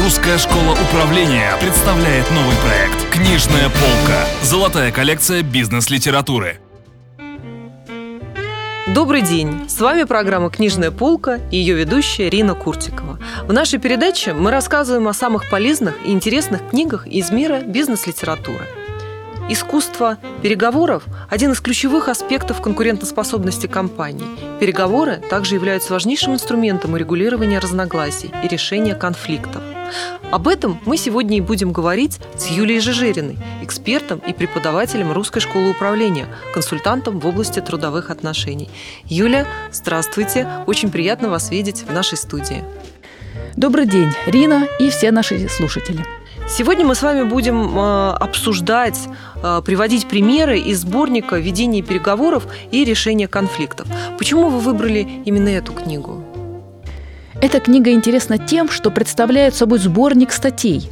Русская школа управления представляет новый проект «Книжная полка». Золотая коллекция бизнес-литературы. Добрый день! С вами программа «Книжная полка» и ее ведущая Рина Куртикова. В нашей передаче мы рассказываем о самых полезных и интересных книгах из мира бизнес-литературы – Искусство переговоров – один из ключевых аспектов конкурентоспособности компаний. Переговоры также являются важнейшим инструментом урегулирования разногласий и решения конфликтов. Об этом мы сегодня и будем говорить с Юлией Жижериной, экспертом и преподавателем Русской школы управления, консультантом в области трудовых отношений. Юля, здравствуйте! Очень приятно вас видеть в нашей студии. Добрый день, Рина и все наши слушатели. Сегодня мы с вами будем э, обсуждать, э, приводить примеры из сборника «Ведение переговоров и решение конфликтов». Почему вы выбрали именно эту книгу? Эта книга интересна тем, что представляет собой сборник статей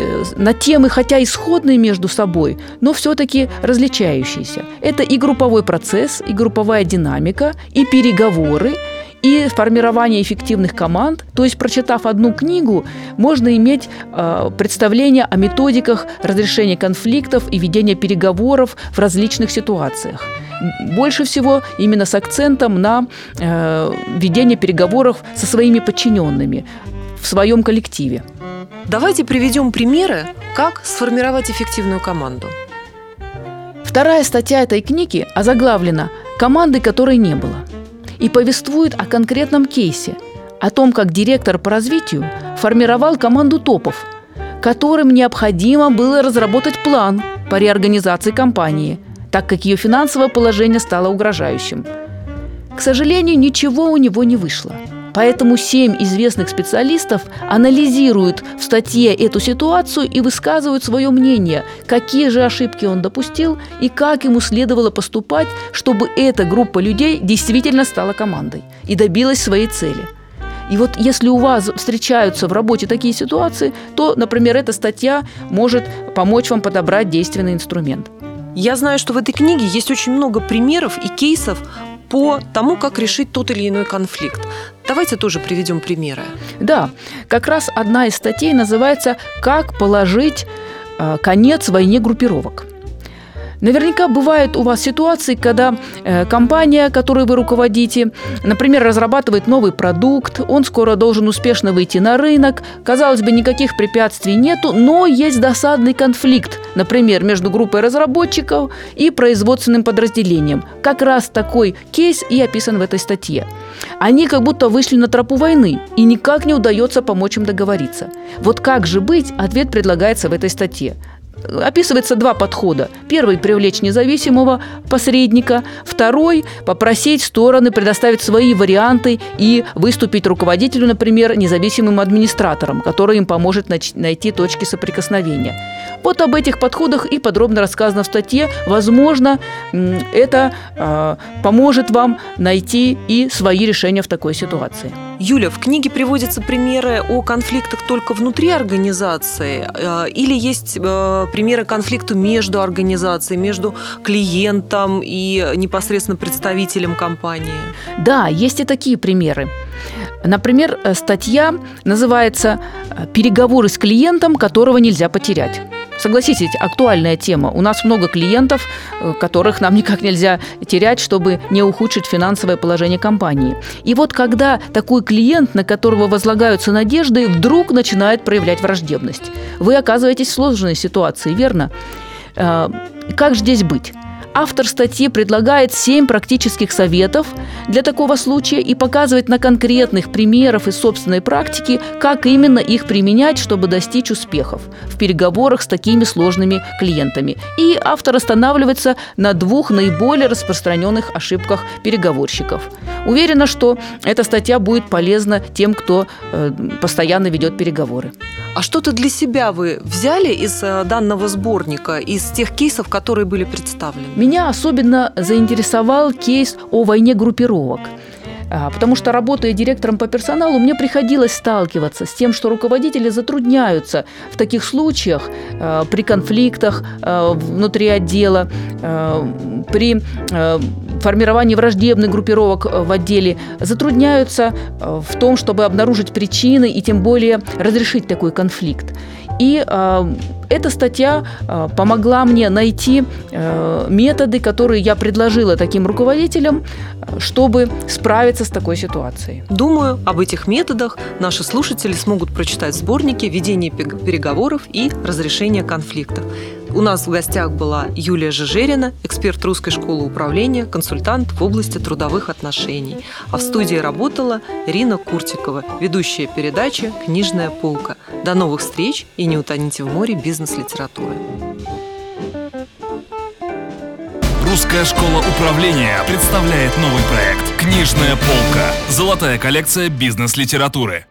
э, на темы, хотя исходные между собой, но все-таки различающиеся. Это и групповой процесс, и групповая динамика, и переговоры, и формирование эффективных команд. То есть, прочитав одну книгу, можно иметь э, представление о методиках разрешения конфликтов и ведения переговоров в различных ситуациях. Больше всего именно с акцентом на э, ведение переговоров со своими подчиненными в своем коллективе. Давайте приведем примеры, как сформировать эффективную команду. Вторая статья этой книги озаглавлена «Команды, которой не было» и повествует о конкретном кейсе, о том, как директор по развитию формировал команду топов, которым необходимо было разработать план по реорганизации компании, так как ее финансовое положение стало угрожающим. К сожалению, ничего у него не вышло – Поэтому семь известных специалистов анализируют в статье эту ситуацию и высказывают свое мнение, какие же ошибки он допустил и как ему следовало поступать, чтобы эта группа людей действительно стала командой и добилась своей цели. И вот если у вас встречаются в работе такие ситуации, то, например, эта статья может помочь вам подобрать действенный инструмент. Я знаю, что в этой книге есть очень много примеров и кейсов по тому, как решить тот или иной конфликт. Давайте тоже приведем примеры. Да, как раз одна из статей называется «Как положить э, конец войне группировок». Наверняка бывают у вас ситуации, когда э, компания, которой вы руководите, например, разрабатывает новый продукт, он скоро должен успешно выйти на рынок, казалось бы, никаких препятствий нету, но есть досадный конфликт, например, между группой разработчиков и производственным подразделением. Как раз такой кейс и описан в этой статье. Они как будто вышли на тропу войны, и никак не удается помочь им договориться. Вот как же быть, ответ предлагается в этой статье описывается два подхода. Первый – привлечь независимого посредника. Второй – попросить стороны предоставить свои варианты и выступить руководителю, например, независимым администратором, который им поможет найти точки соприкосновения. Вот об этих подходах и подробно рассказано в статье. Возможно, это э, поможет вам найти и свои решения в такой ситуации. Юля, в книге приводятся примеры о конфликтах только внутри организации э, или есть э, примеры конфликта между организацией, между клиентом и непосредственно представителем компании? Да, есть и такие примеры. Например, э, статья называется «Переговоры с клиентом, которого нельзя потерять». Согласитесь, актуальная тема. У нас много клиентов, э, которых нам никак нельзя терять, чтобы не ухудшить финансовое положение компании. И вот когда такой клиент, на которого возлагаются надежды, вдруг начинает проявлять враждебность, вы оказываетесь в сложной ситуации, верно? Э, как же здесь быть? Автор статьи предлагает семь практических советов для такого случая и показывает на конкретных примерах из собственной практики, как именно их применять, чтобы достичь успехов в переговорах с такими сложными клиентами. И автор останавливается на двух наиболее распространенных ошибках переговорщиков. Уверена, что эта статья будет полезна тем, кто э, постоянно ведет переговоры. А что-то для себя вы взяли из э, данного сборника, из тех кейсов, которые были представлены? Меня особенно заинтересовал кейс о войне группировок. А, потому что, работая директором по персоналу, мне приходилось сталкиваться с тем, что руководители затрудняются в таких случаях а, при конфликтах а, внутри отдела, при формировании враждебных группировок в отделе, затрудняются в том, чтобы обнаружить причины и тем более разрешить такой конфликт. И эта статья э, помогла мне найти э, методы, которые я предложила таким руководителям, чтобы справиться с такой ситуацией. Думаю, об этих методах наши слушатели смогут прочитать в сборнике «Ведение переговоров и разрешение конфликтов». У нас в гостях была Юлия Жижерина, эксперт Русской школы управления, консультант в области трудовых отношений. А в студии работала Ирина Куртикова, ведущая передачи «Книжная полка». До новых встреч и не утоните в море бизнес-литературы. Русская школа управления представляет новый проект «Книжная полка». Золотая коллекция бизнес-литературы.